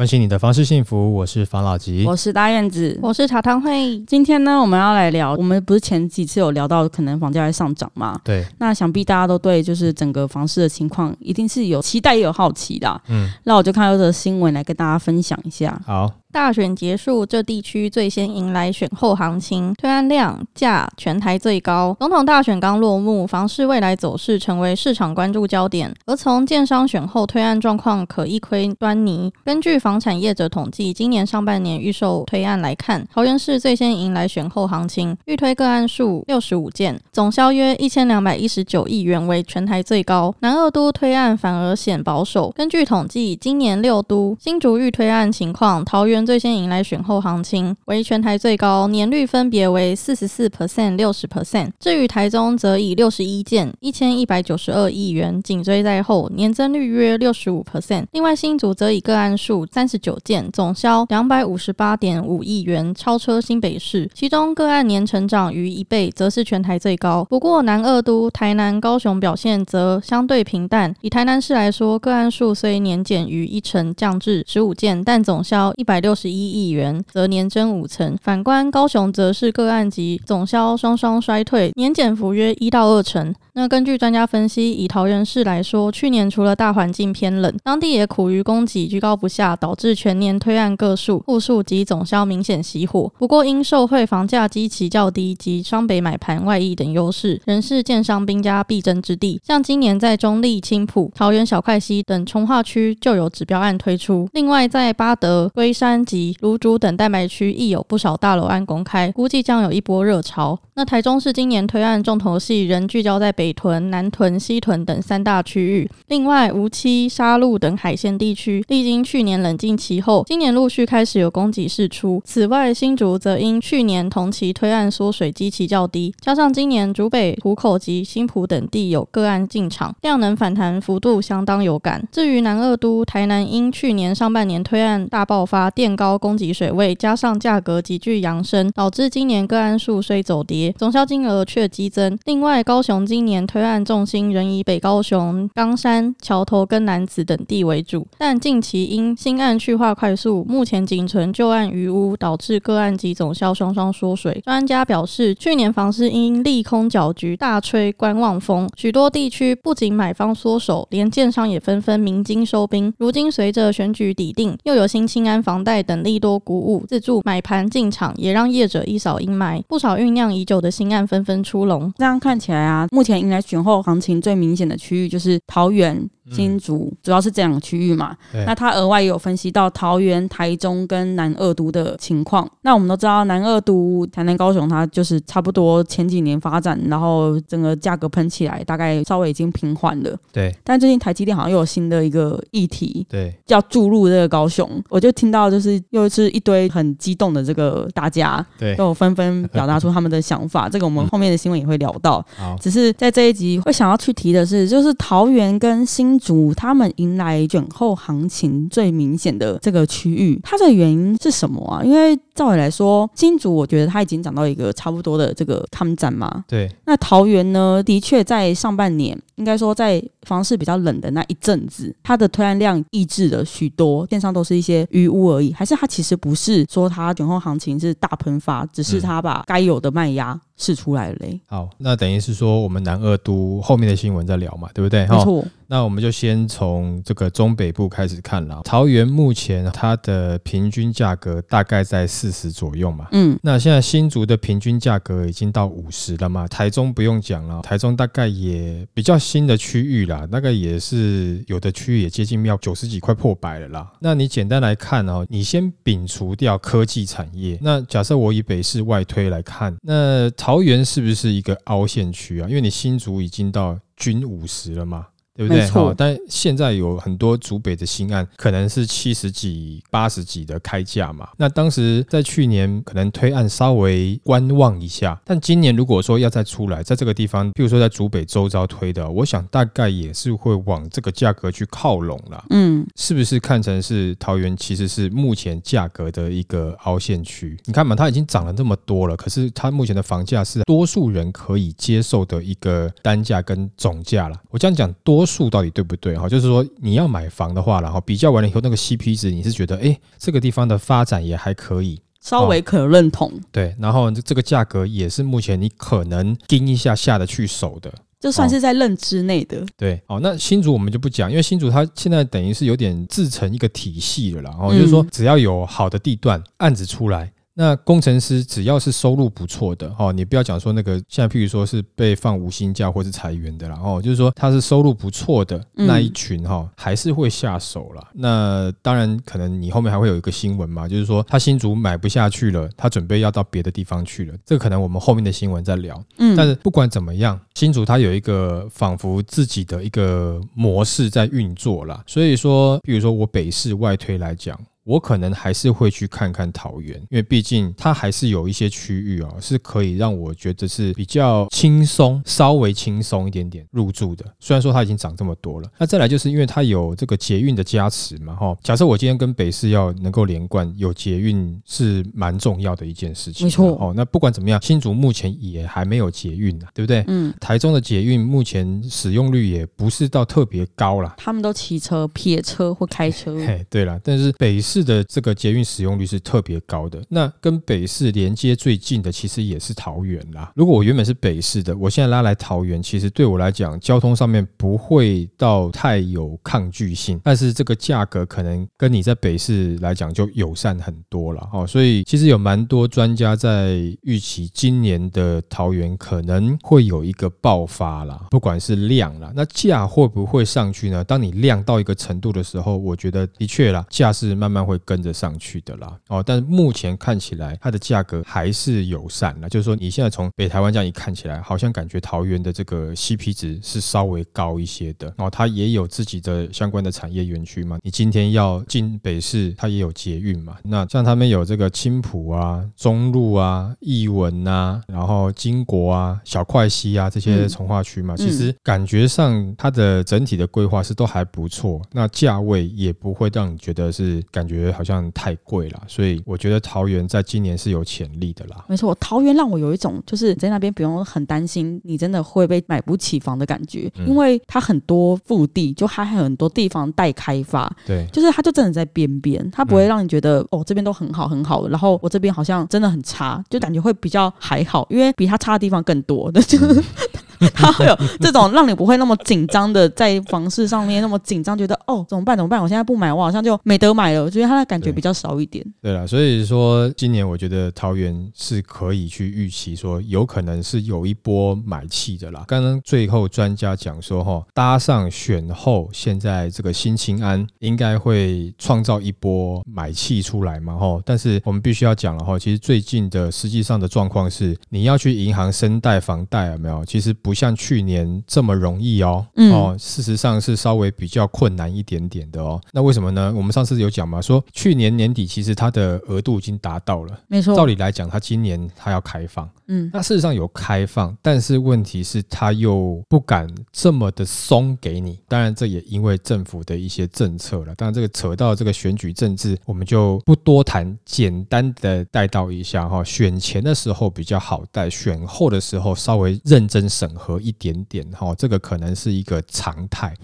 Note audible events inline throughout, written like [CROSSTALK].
关心你的房事幸福，我是房老吉。我是大燕子。我是茶汤会，今天呢，我们要来聊，我们不是前几次有聊到可能房价会上涨嘛？对，那想必大家都对就是整个房市的情况一定是有期待也有好奇的。嗯，那我就看到这个新闻来跟大家分享一下。好，大选结束，这地区最先迎来选后行情，推案量价全台最高。总统大选刚落幕，房市未来走势成为市场关注焦点。而从建商选后推案状况可一窥端倪。根据房产业者统计，今年上半年预售推案来看，桃园市最先迎来选后行情，预推个案数六十五件，总销约一千两百一十九亿元，为全台最高。南二都推案反而显保守。根据统计，今年六都新竹预推案情况，桃园最先迎来选后行情，为全台最高，年率分别为四十四 percent、六十 percent。至于台中，则以六十一件，一千一百九十二亿元紧追在后，年增率约六十五 percent。另外，新竹则以个案数三十九件，总销两百五十八点五亿元，超车新北市。其中个案年成长逾一倍，则是全台最高。不过，南二都、台南、高雄表现则相对平淡。以台南市来说，个案数虽年减逾一成，降至十五件，但总销一百六六十一亿元，则年增五成。反观高雄，则是个案及总销双双衰退，年减幅约一到二成。那根据专家分析，以桃园市来说，去年除了大环境偏冷，当地也苦于供给居高不下，导致全年推案个数、户数及总销明显熄火。不过因受惠房价基期较低及双北买盘外溢等优势，仍是建商兵家必争之地。像今年在中立、青浦、桃园小块溪等从化区就有指标案推出，另外在巴德、龟山及芦竹等蛋白区亦有不少大楼案公开，估计将有一波热潮。那台中市今年推案重头戏仍聚焦在北屯、南屯、西屯等三大区域，另外无期、沙鹿等海线地区，历经去年冷静期后，今年陆续开始有供给释出。此外，新竹则因去年同期推案缩水基期较低，加上今年竹北、湖口及新浦等地有个案进场，量能反弹幅度相当有感。至于南二都、台南，因去年上半年推案大爆发，垫高供给水位，加上价格急剧扬升，导致今年个案数虽走跌，总销金额却激增。另外，高雄今年年推案重心仍以北高雄、冈山、桥头跟南子等地为主，但近期因新案去化快速，目前仅存旧案余屋，导致个案及总销双双缩水。专家表示，去年房市因利空搅局，大吹观望风，许多地区不仅买方缩手，连建商也纷纷鸣金收兵。如今随着选举抵定，又有新青安房贷等利多鼓舞，自助买盘进场，也让业者一扫阴霾，不少酝酿已久的新案纷纷出笼。这样看起来啊，目前应该选后行情最明显的区域就是桃园、新竹，主要是这两个区域嘛。那他额外也有分析到桃园、台中跟南二都的情况。那我们都知道，南二都、台南、高雄，它就是差不多前几年发展，然后整个价格喷起来，大概稍微已经平缓了。对但最近台积电好像又有新的一个议题，对，要注入这个高雄，我就听到就是又是一堆很激动的这个大家，对都有纷纷表达出他们的想法。[LAUGHS] 这个我们后面的新闻也会聊到。好，只是在这一集会想要去提的是，就是桃园跟新竹他们迎来卷后行情最明显的这个区域，它的原因是什么啊？因为照理来说，新竹我觉得它已经涨到一个差不多的这个抗战嘛。对那桃园呢，的确在上半年，应该说在房市比较冷的那一阵子，它的推案量抑制了许多，电商都是一些余屋而已，还是它其实不是说它卷后行情是大喷发，只是它把该有的卖压试出来了嘞。好，那等于是说我们南二都后面的新闻再聊嘛，对不对？没错，那我们就先从这个中北部开始看了。桃园目前它的平均价格大概在四十左右嘛。嗯，那现在新竹的平均价格已经到五十了嘛，台中不用讲了，台中大概也比较新的区域啦，大概也是有的区域也接近要九十几块破百了啦。那你简单来看哦，你先摒除掉科技产业，那假设我以北市外推来看，那桃园是不是一个凹陷区啊？因为你新竹已经到均五十了嘛。对不对？好但现在有很多竹北的新案，可能是七十几、八十几的开价嘛。那当时在去年可能推案稍微观望一下，但今年如果说要再出来，在这个地方，譬如说在竹北周遭推的，我想大概也是会往这个价格去靠拢了。嗯，是不是看成是桃园其实是目前价格的一个凹陷区？你看嘛，它已经涨了这么多了，可是它目前的房价是多数人可以接受的一个单价跟总价了。我这样讲，多数到底对不对？哈，就是说你要买房的话，然后比较完了以后，那个 CP 值你是觉得，哎，这个地方的发展也还可以，稍微可认同，对，然后这这个价格也是目前你可能盯一下下得去手的。就算是在认知内的。对，哦，那新竹我们就不讲，因为新竹它现在等于是有点自成一个体系了啦。哦，嗯就是说只要有好的地段案子出来。那工程师只要是收入不错的哦，你不要讲说那个现在，譬如说是被放无薪假或是裁员的啦，哦，就是说他是收入不错的嗯那一群哈、还是会下手啦。那当然，可能你后面还会有一个新闻嘛，就是说他新竹买不下去了，他准备要到别的地方去了。这个可能我们后面的新闻再聊。嗯，但是不管怎么样，新竹它有一个仿佛自己的一个模式在运作啦。所以说，譬如说我北市外推来讲。我可能还是会去看看桃园，因为毕竟它还是有一些区域哦，是可以让我觉得是比较轻松，稍微轻松一点点入住的。虽然说它已经涨这么多了，那再来就是因为它有这个捷运的加持嘛，哈。假设我今天跟北市要能够连贯，有捷运是蛮重要的一件事情。没错哦。那不管怎么样，新竹目前也还没有捷运啊，对不对？嗯，台中的捷运目前使用率也不是到特别高啦。他们都骑车、撇车或开车。嘿，对了，但是北市的这个捷运使用率是特别高的。那跟北市连接最近的其实也是桃园啦。如果我原本是北市的，我现在拉来桃园，其实对我来讲，交通上面不会到太有抗拒性，但是这个价格可能跟你在北市来讲就友善很多了哦。所以其实有蛮多专家在预期今年的桃园可能会有一个爆发啦，不管是量啦，那价会不会上去呢？当你量到一个程度的时候，我觉得的确啦，价是慢慢会跟着上去的啦。哦，但是目前看起来它的价格还是友善啦，就是说你现在从北台湾这样一看起来，好像感觉桃园的这个 CP 值是稍微高一些的。哦，它也有自己的相关的产业园区嘛。你今天要进北市，它也有捷运嘛。那像他们有这个青浦啊、中路啊、艺文啊，然后金国啊、小块溪啊这些嗯从化区嘛，其实感觉上它的整体的规划是都还不错，那价位也不会让你觉得是感觉好像太贵了，所以我觉得桃园在今年是有潜力的啦。没错，桃园让我有一种就是在那边不用很担心你真的会被买不起房的感觉，嗯因为它很多腹地，就它还有很多地方待开发，对，就是它就真的在边边，它不会让你觉得、哦这边都很好很好，然后我这边好像真的很差，就感觉会比较还好，因为比它差的地方更多的，就是。[LAUGHS] [LAUGHS] 它会有这种让你不会那么紧张的，在房市上面那么紧张，觉得哦怎么办怎么办？我现在不买，我好像就没得买了。我觉得他的感觉比较少一点。对了，所以说今年我觉得桃园是可以去预期说，有可能是有一波买气的啦。刚刚最后专家讲说，哈，搭上选后，现在这个新青安应该会创造一波买气出来嘛，哈。但是我们必须要讲了哈，其实最近的实际上的状况是，你要去银行申贷房贷有没有？其实不像去年这么容易哦，嗯哦，事实上是稍微比较困难一点点的哦。那为什么呢？我们上次有讲嘛，说去年年底其实它的额度已经达到了。没错，照理来讲，它今年它要开放，嗯，那事实上有开放，但是问题是它又不敢这么的松给你。当然，这也因为政府的一些政策了。当然，这个扯到这个选举政治，我们就不多谈，简单的带到一下哈。选前的时候比较好带，选后的时候稍微认真审核一点点哈。这个可能是一个常态。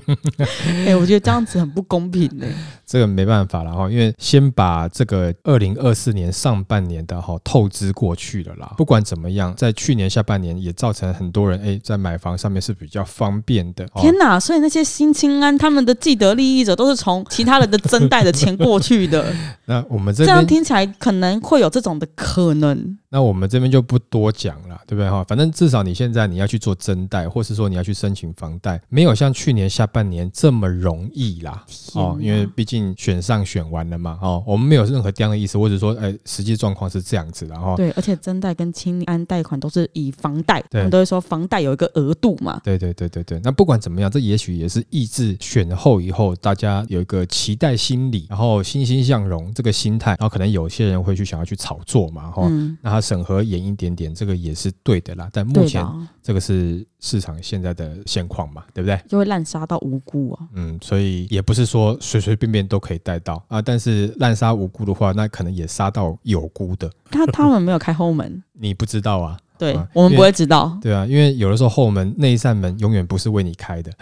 [LAUGHS] 哎、我觉得这样子很不公平呢、这个没办法了哈，因为先把这个二零二四年上半年的哈透支过去了啦。不管怎么样，在去年下半年也造成很多人哎在买房上面是比较方便的。哦天哪！所以那些新青安他们的既得利益者都是从其他人的增贷的钱过去的，[LAUGHS] 那我们这这样听起来可能会有这种的可能。那我们这边就不多讲了，对不对哈？反正至少你现在你要去做增贷，或是说你要去申请房贷，没有像去年下半年这么容易啦。哦，因为毕竟选上选完了嘛。哦，我们没有任何这样的意思，或者说，哎，实际状况是这样子的哈。对，而且增贷跟清安贷款都是以房贷，对我们都会说房贷有一个额度嘛。对对对对对，那不管怎么样，这也许也是抑制选后以后大家有一个期待心理，然后欣欣向荣这个心态，然后可能有些人会去想要去炒作嘛，哈、嗯，那他审核严一点点，这个也是对的啦。但目前，这个是市场现在的现况嘛，对不对？就会滥杀到无辜啊。嗯，所以也不是说随随便便都可以带到啊，但是滥杀无辜的话，那可能也杀到有辜的，他他们没有开后门，你不知道啊。对啊我们不会知道。对啊，因为有的时候后门那一扇门永远不是为你开的。[LAUGHS]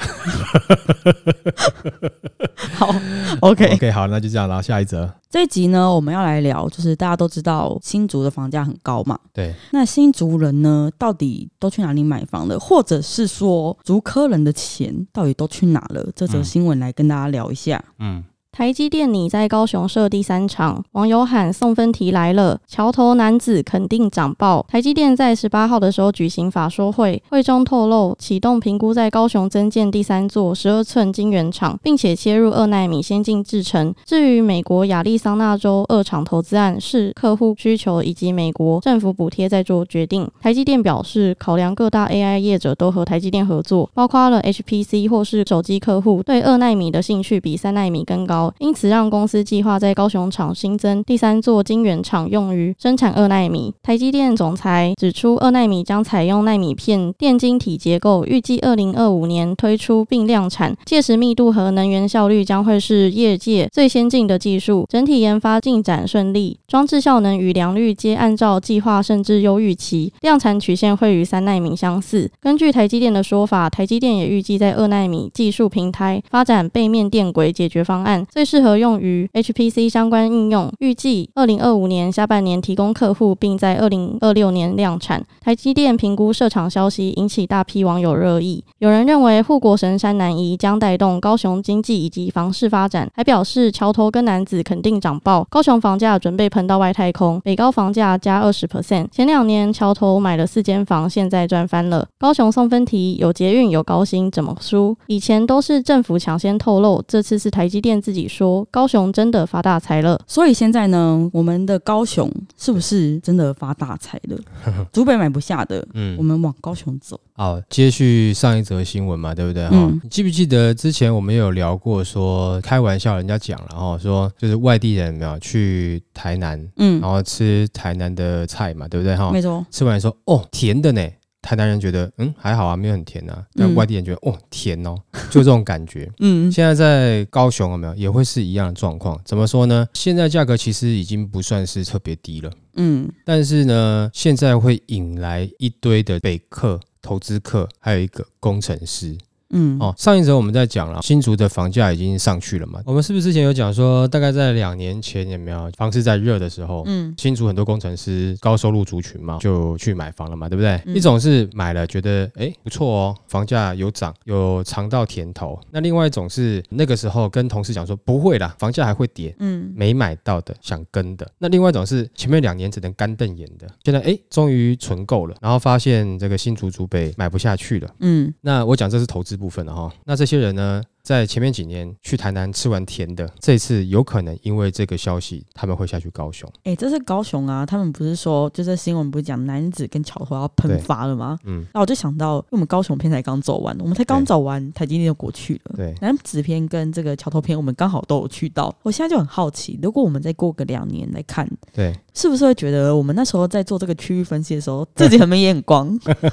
好，OK，OK，[LAUGHS] 好，那就这样，然后下一则。这一集呢，我们要来聊，就是大家都知道新竹的房价很高嘛，对，那新竹人呢，到底都去哪里买房了？或者是说，竹科人的钱到底都去哪了？这则嗯新闻来跟大家聊一下。嗯，台积电拟在高雄设第三厂，网友喊送分题来了，桥头男子肯定涨爆。台积电在十八号的时候举行法说会，会中透露启动评估在高雄增建第三座十二寸晶圆厂，并且切入二纳米先进制程。至于美国亚利桑那州二厂投资案，是客户需求以及美国政府补贴在做决定。台积电表示，考量各大 AI 业者都和台积电合作，包括了 HPC 或是手机客户对二纳米的兴趣比三纳米更高。因此让公司计划在高雄厂新增第三座晶圆厂，用于生产二纳米。台积电总裁指出，二纳米将采用纳米片电晶体结构，预计二零二五年推出并量产，届时密度和能源效率将会是业界最先进的技术。整体研发进展顺利，装置效能与良率皆按照计划甚至优预期，量产曲线会与三纳米相似。根据台积电的说法，台积电也预计在二纳米技术平台发展背面电轨解决方案，最适合用于 HPC 相关应用。预计二零二五年下半年提供客户，并在二零二六年量产。台积电评估设厂消息引起大批网友热议，有人认为护国神山南移将带动高雄经济以及房市发展，还表示桥头跟男子肯定涨爆，高雄房价准备喷到外太空，北高房价加二十 percent。前两年桥头买了四间房，现在赚翻了。高雄送分题有捷运有高薪，怎么输？以前都是政府抢先透露，这次是台积电自己说，高雄真的发大财了。所以现在呢，我们的高雄是不是真的发大财了？[LAUGHS] 竹北买不下的，嗯我们往高雄走。好，接续上一则新闻嘛，对不对？哈、嗯你记不记得之前我们有聊过说，开玩笑人家讲了哈，说就是外地人有没有去台南，嗯然，后吃台南的菜嘛，对不对？哈，没错，吃完说哦甜的呢，台南人觉得嗯还好啊，没有很甜啊，但嗯外地人觉得、哦甜哦，就这种感觉。[LAUGHS] 嗯，现在在高雄有没有也会是一样的状况？怎么说呢？现在价格其实已经不算是特别低了，嗯，但是呢，现在会引来一堆的北客、投资客，还有一个工程师。嗯，哦，上一则我们在讲了，新竹的房价已经上去了嘛？我们是不是之前有讲说，大概在两年前有没有房市在热的时候，嗯，新竹很多工程师高收入族群嘛，就去买房了嘛，对不对？嗯一种是买了觉得哎不错哦，房价有涨，有尝到甜头；那另外一种是那个时候跟同事讲说不会啦，房价还会跌。嗯，没买到的想跟的，那另外一种是前面两年只能干瞪眼的，现在哎终于存够了，然后发现这个新竹竹北买不下去了。嗯，那我讲这是投资部分的哈，那这些人呢，在前面几年去台南吃完甜的，这次有可能因为这个消息，他们会下去高雄。哎、这是高雄啊，他们不是说就是新闻不是讲男子跟桥头要喷发了吗？嗯，那我就想到，因为我们高雄片才刚走完，我们才刚走完，台积电就过去了。对，男子片跟这个桥头片，我们刚好都有去到。我现在就很好奇，如果我们再过个两年来看，对，是不是会觉得我们那时候在做这个区域分析的时候，自己很没眼光？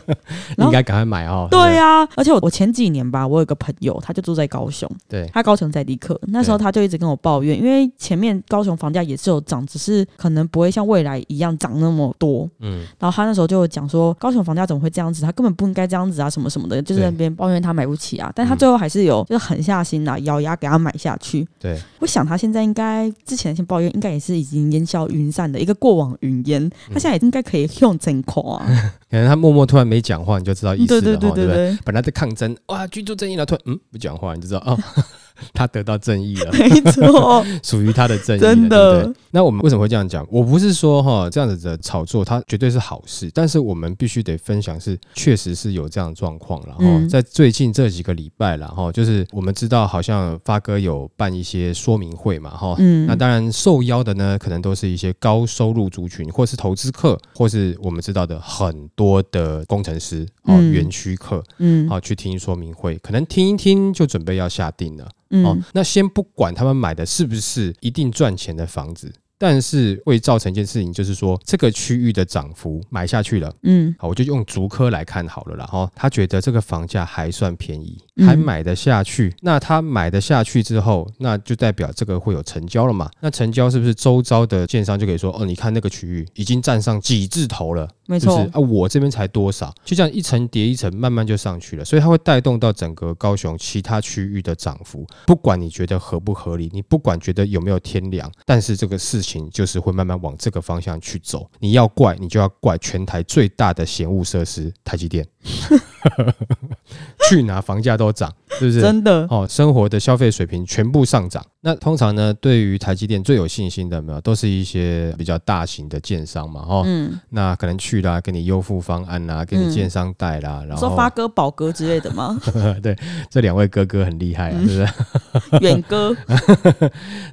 [LAUGHS] 应该赶快买哦。对啊、而且我我前几年吧，我有个朋友，他就住在高雄，对他高雄在地客，那时候他就一直跟我抱怨，因为前面高雄房价也是有涨，只是可能不会像未来一样涨那么多。嗯，然后他那时候就有讲说，高雄房价怎么会这样子？他根本不应该这样子啊，什么什么的，就是在那边抱怨他买不起啊。但他最后还是有就是狠下心来，咬牙给他买下去。对，我想他现在应该之前先抱怨，应该也是已经烟消云散的一个过往云烟，他现在也应该可以用真夸、啊。[LAUGHS] 可能他默默突然没讲话，你就知道意思了对对对，对不对？对对，本来在抗争，哇，居住正义了，突然嗯不讲话，你就知道哦，他得到正义了，没错，[LAUGHS] 属于他的正义，真的对不对那我们为什么会这样讲？我不是说哈这样子的炒作它绝对是好事，但是我们必须得分享是确实是有这样的状况然后。嗯在最近这几个礼拜了哈，就是我们知道好像发哥有办一些说明会嘛哈。嗯那当然，受邀的呢，可能都是一些高收入族群，或是投资客，或是我们知道的很多的工程师哦，嗯园区客，嗯好、去听说明会，可能听一听就准备要下定了。哦，那先不管他们买的是不是一定赚钱的房子，但是会造成一件事情，就是说这个区域的涨幅买下去了。嗯好，我就用竹科来看好了啦。哈，他觉得这个房价还算便宜，嗯还买得下去。那他买得下去之后，那就代表这个会有成交了嘛？那成交是不是周遭的建商就可以说，哦，你看那个区域已经站上几字头了，没错啊？我这边才多少，就这样一层叠一层，慢慢就上去了，所以它会带动到整个高雄其他区域的涨幅。不管你觉得合不合理，你不管觉得有没有天良，但是这个事情就是会慢慢往这个方向去走。你要怪，你就要怪全台最大的嫌恶设施台积电，[LAUGHS] [LAUGHS] 去哪房价都涨，是不是？真的，哦，生活的消费水平全部上涨。那通常呢，对于台积电最有信心的有没有，都是一些比较大型的建商嘛，哦，嗯，那可能去啦，给你优付方案啦，给你嗯建商贷啦，然后说发哥、宝哥之类的吗？[LAUGHS] 对这两位哥哥很厉害啊，嗯是不是？[LAUGHS] 远哥，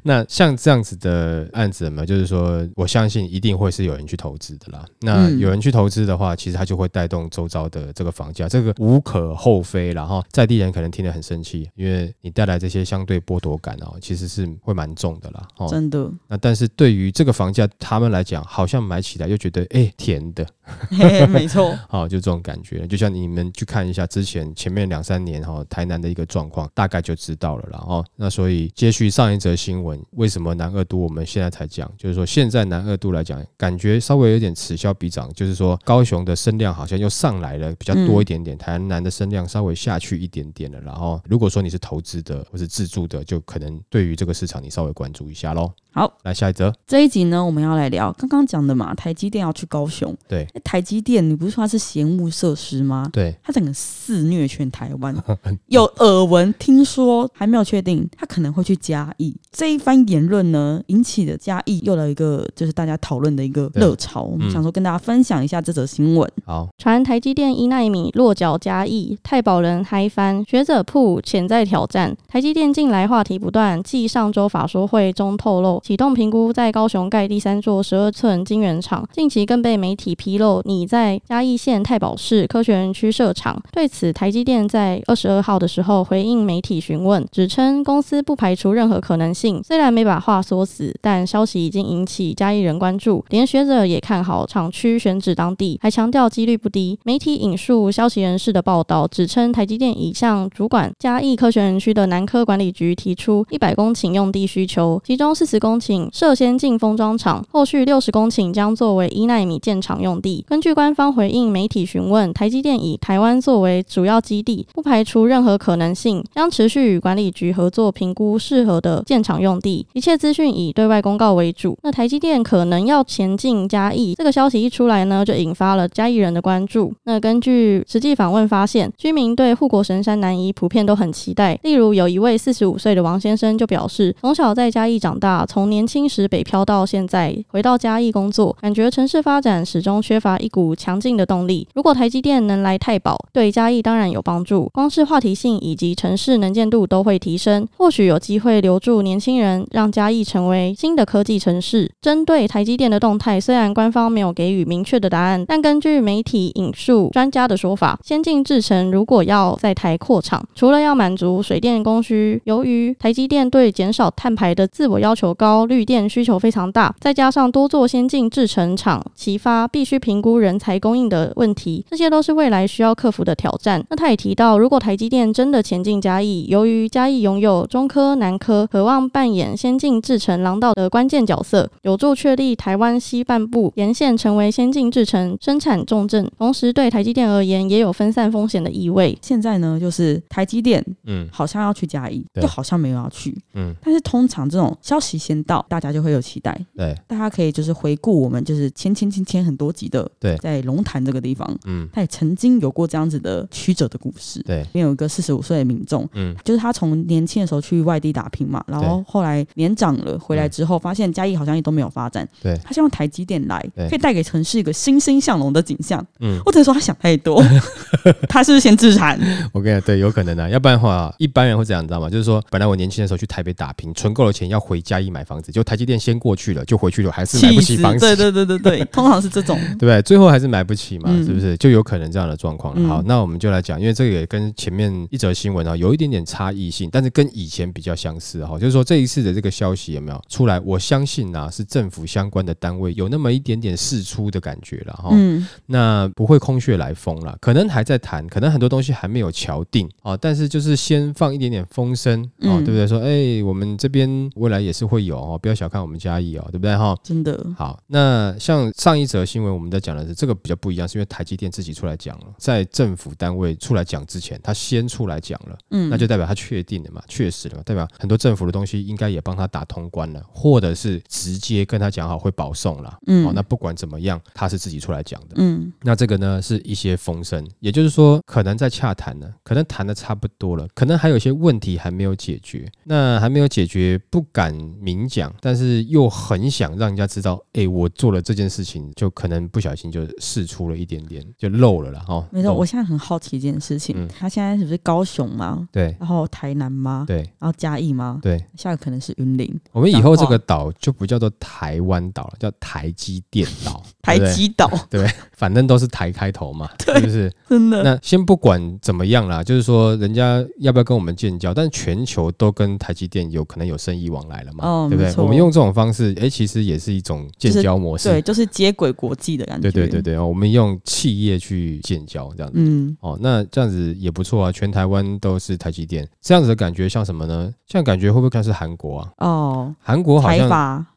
那像这样子的案子有没有？就是说，我相信一定会是有人去投资的啦。那嗯有人去投资的话，其实它就会带动周遭的这个房价，这个无可厚非。然后在地人可能听得很生气，因为你带来这些相对剥夺感哦，其实是会蛮重的啦。哦，真的，那但是对于这个房价，他们来讲，好像买起来又觉得哎、甜的，[LAUGHS] 没错，[LAUGHS] 哦，就这种感觉。就像你们去看一下之前前面两三年哈、哦，台南的一个状况，大概就知道了啦。哦，那所以接续上一则新闻，为什么南二都我们现在才讲，就是说现在南二都来讲，感觉稍微有点此消彼长，就是说高雄的声量好像又上来了，比较多一点点，台南的声量稍微下去一点点了。然后如果说你是投资的或是自住的，就可能对于这个市场你稍微关注一下喽。好，来下一则，这一集呢，我们要来聊刚刚讲的嘛，台积电要去高雄。对诶台积电，你不是说它是嫌恶设施吗？对，它整个肆虐全台湾，[LAUGHS] 有耳闻，听说还没有确定，它可能会去嘉义。这一番言论呢，引起的嘉义又来一个就是大家讨论的一个对热潮。我们嗯想说跟大家分享一下这则新闻。好，传台积电一纳米落脚嘉义，太保人嗨翻，学者铺潜在挑战。台积电近来话题不断，继上周法说会中透露，启动评估在高雄盖第三座十二寸晶圆厂，近期更被媒体披露拟在嘉义县太保市科学园区设厂。对此，台积电在二十二号的时候回应媒体询问，指称公司不排除任何可能性。虽然没把话说死，但消息已经引起嘉义人关注，连学者也看好厂区选址当地，还强调几率不低。媒体引述消息人士的报道，指称台积电已向主管嘉义科学园区的南科管理局提出一百公顷用地需求，其中四十公顷设先进封装厂，后续六十公顷将作为一纳米建厂用地。根据官方回应媒体询问，台积电以台湾作为主要基地，不排除任何可能性，将持续与管理局合作评估适合的建厂用地。一切资讯以对外公告为主。那台积电可能要前进嘉义，这个消息一出来呢，就引发了嘉义人的关注。那根据实际访问发现，居民对护国神山南移普遍都很期待。例如有一位四十五岁的王先生就表示，从小在嘉义长大，从年轻时北漂到现在回到嘉义工作，感觉城市发展始终缺乏一股强劲的动力。如果台积电能来太保，对嘉义当然有帮助，光是话题性以及城市能见度都会提升，或许有机会留住年轻人，让嘉义成为新的科技城市。针对台积电的动态，虽然官方没有给予明确的答案，但根据媒体引述专家的说法，先进制程如果要在台扩厂，除了要满足水电供需，由于台积电对减少碳排的自我要求高，绿电需求非常大，再加上多做先进制程厂齐发，必须评估人才供应的问题，这些都是未来需要克服的挑战。那他也提到，如果台积电真的前进嘉义，由于嘉义拥有中科、南科，渴望扮演先进制程廊道的关键角色，有助确立台湾西半部沿线成为先进制程生产重镇，同时对台积电而言也有分散风险的意义味。现在呢，就是台积电嗯。好像要去嘉义，对。又好像没有要去。嗯，但是通常这种消息先到，大家就会有期待。对，大家可以就是回顾我们就是前前前前很多集的，对。在龙潭这个地方，嗯，他也曾经有过这样子的曲折的故事。对，里面有一个四十五岁的民众，嗯。就是他从年轻的时候去外地打拼嘛，然后后来年长了回来之后，发现嘉义好像也都没有发展，对。他希望台积电来对。可以带给城市一个欣欣向荣的景象。嗯，或者说他想太多，[LAUGHS] 他是不是先自残？[LAUGHS] 我跟你讲，对，有可能啊，要不然的话，一般人会这样，你知道吗？就是说，本来我年轻的时候去台北打拼，存够了钱要回嘉义买房子，就台积电先过去了，就回去了，还是买不起！房子，对对对对对，[LAUGHS] 通常是这种。对不对？最后还是买不起嘛，嗯是不是？就有可能这样的状况好，那我们就来讲，因为这个也跟前面一则新闻啊有一点点差异性，但是跟以前比较相似哈。就是说这一次的这个消息有没有出来？我相信啊，是政府相关的单位有那么一点点事出的感觉了哈。嗯，那不会空穴来风了，可能还在谈，可能很多东西还没有敲定啊，但是就是先放一点点风声啊，嗯对不对？说哎，我们这边未来也是会有哦，不要小看我们嘉义哦，对不对哈？真的。好，那像上一则新闻我们在讲的是这个比较不一样，是因为台积电自己出来讲了，在政府单位出来讲之前，他先出来讲了，嗯，那就代表他确定了嘛，确实了嘛，代表很多政府的东西应该也帮他打通关了，或者是直接跟他讲好会保送了。嗯哦，那不管怎么样，他是自己出来讲的。嗯那这个呢是一些风声，也就是说，可能在洽谈呢，可能谈的差不多了，可能还有一些问题还没有解决。那还没有解决，不敢明讲，但是又很想让人家知道，哎，我做了这件事情，就可能不小心就试出了一点点，就漏了了哈。没错。我现在很好奇一件事情，嗯他现在是不是高雄吗？对然后台南吗？对然后嘉义吗？对，下一个可能是云林、我们以后这个岛就不叫做台湾岛了，叫台积电岛，台积岛，对，反正都是台开头嘛，[LAUGHS] 是不是？真的。那先不管怎么样啦，就是说人家要不要跟我们建交，但全球都跟台积电有可能有生意往来了嘛，对不对？我们用这种方式，哎，其实也是一种建交模式。对，就是接轨国际的感觉。对对对对哦，我们用企业去建交这样子。嗯，哦，那这样子也不错啊，全台湾都是台积电，这样子的感觉像什么呢？像感觉会不会像是韩国啊？哦，韩国好像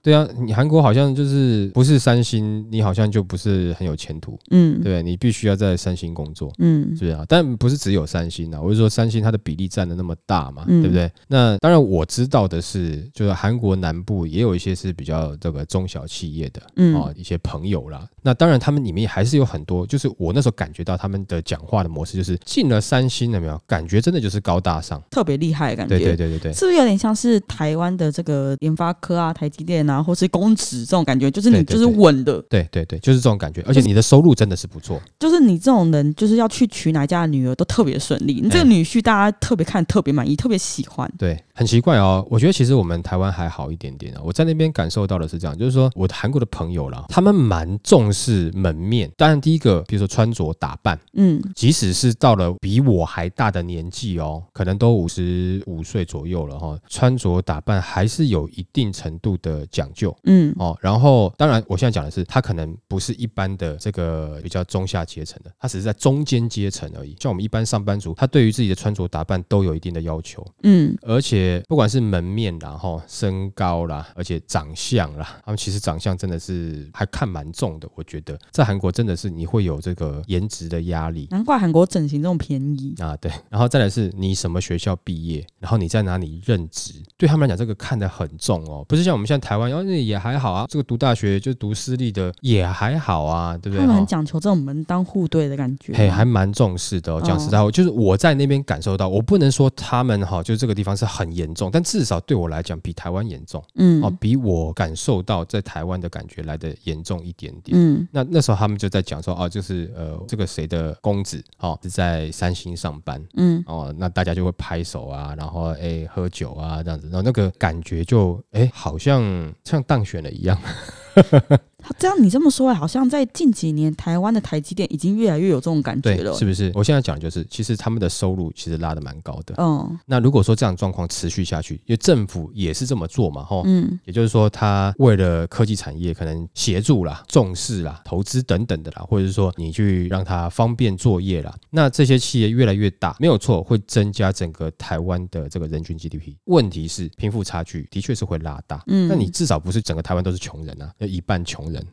对啊，你韩国好像就是不是三星，你好像就不是很有前途，嗯，对，你必须要在三星工作。嗯是不是啊？但不是只有三星啊，我是说三星它的比例占的那么大嘛，嗯对不对？那当然我知道的是，就是韩国南部也有一些是比较这个中小企业的嗯哦，一些朋友啦。那当然他们里面还是有很多，就是我那时候感觉到他们的讲话的模式，就是进了三星了没有？感觉真的就是高大上。特别厉害的感觉。对对对对对。是不是有点像是台湾的这个研发科啊、台积电啊，或是公职这种感觉？就是你就是稳的，对对对，就是这种感觉，而且你的收入真的是不错。就是你这种人，就是要去娶哪家的女儿都特别顺利。你这个哎女婿大家特别看、特别满意、特别喜欢。对，很奇怪哦。我觉得其实我们台湾还好一点点啊。我在那边感受到的是这样，就是说我的韩国的朋友啦，他们蛮重视门面。当然，第一个，比如说穿着打扮，嗯即使是到了比我还大的年纪哦，可能都五十五岁左右了哈、穿着打扮还是有一定程度的讲究。嗯哦，然后当然，我现在讲的是，他可能不是一般的这个比较中下阶层的，他只是在中间阶层而已。像我们一般上班族，他对于自己的穿着打扮都有一定的要求，嗯而且不管是门面啦、哈身高啦，而且长相啦，他们其实长相真的是还看蛮重的。我觉得在韩国真的是你会有这个颜值的压力。难怪韩国整形这么便宜。啊，对，然后再来是你什么学校毕业，然后你在哪里任职，对他们来讲这个看得很重哦，不是像我们现在台湾，哦，那也还好啊，这个读大学就读私立的也还好啊，对不对？他们很哦讲求这种门当户对的感觉。嘿，还蛮重视的、哦。讲实在话，就是我在那边感受到，我不能说他们哈、就是这个地方是很严重，但至少对我来讲比台湾严重嗯哦，比我感受到在台湾的感觉来的严重一点点。嗯那那时候他们就在讲说，哦，就是呃，这个谁的公子哦是在三星上班，嗯哦，那大家就会拍手啊，然后哎喝酒啊这样子，然后那个感觉就哎好像像当选了一样。[LAUGHS] 这样你这么说，好像在近几年台湾的台积电已经越来越有这种感觉，了。是不是？我现在讲的就是，其实他们的收入其实拉的蛮高的。嗯那如果说这样状况持续下去，因为政府也是这么做嘛，哈，嗯也就是说，他为了科技产业可能协助啦、重视啦、投资等等的啦，或者是说你去让它方便作业啦，那这些企业越来越大，没有错，会增加整个台湾的这个人均 GDP。问题是贫富差距的确是会拉大，嗯那你至少不是整个台湾都是穷人啊，要一半穷人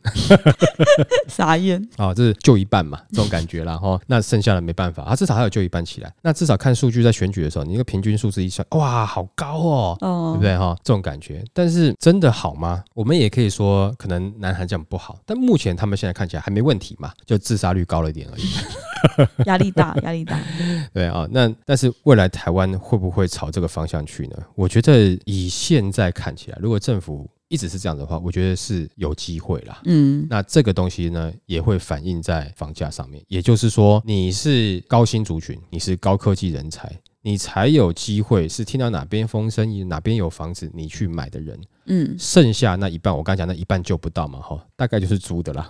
[LAUGHS] 傻眼。啊，[LAUGHS] 这是救一半嘛，这种感觉啦哈。那剩下的没办法，他至少还有救一半起来。那至少看数据在选举的时候，你一个平均数字一算，哇，好高哦，哦，对不对哈？这种感觉，但是真的好吗？我们也可以说，可能南韩这样不好，但目前他们现在看起来还没问题嘛，就自杀率高了一点而已。[LAUGHS] 压力大，压力大。对啊，那但是未来台湾会不会朝这个方向去呢？我觉得以现在看起来，如果政府一直是这样的话，我觉得是有机会啦。嗯，那这个东西呢，也会反映在房价上面。也就是说，你是高薪族群，你是高科技人才，你才有机会是听到哪边风声，哪边有房子，你去买的人。嗯，剩下那一半，我刚才讲那一半救不到嘛，哈，大概就是租的啦。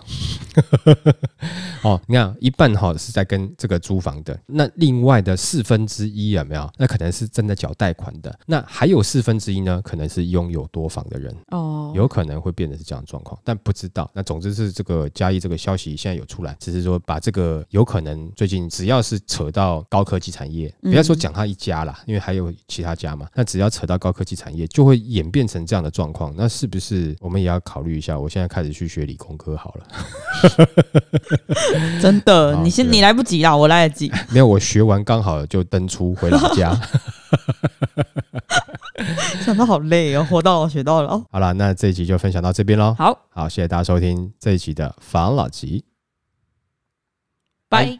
[LAUGHS] 哦，你看一半哈是在跟这个租房的，那另外的四分之一有没有？那可能是正在缴贷款的，那还有四分之一呢，可能是拥有多房的人，哦，有可能会变成是这样的状况，但不知道。那总之是这个嘉义这个消息现在有出来，只是说把这个有可能最近只要是扯到高科技产业，不要说讲他一家啦，因为还有其他家嘛，那只要扯到高科技产业，就会演变成这样的状况。那是不是我们也要考虑一下？我现在开始去学理工科好了。[LAUGHS] 真的，[LAUGHS] 你先你来不及啦，我来得及。没有，我学完刚好就登出回老家。[LAUGHS] 想到好累哦，活到老学到老。好了，那这一集就分享到这边喽。好，好，谢谢大家收听这一集的防老集。拜。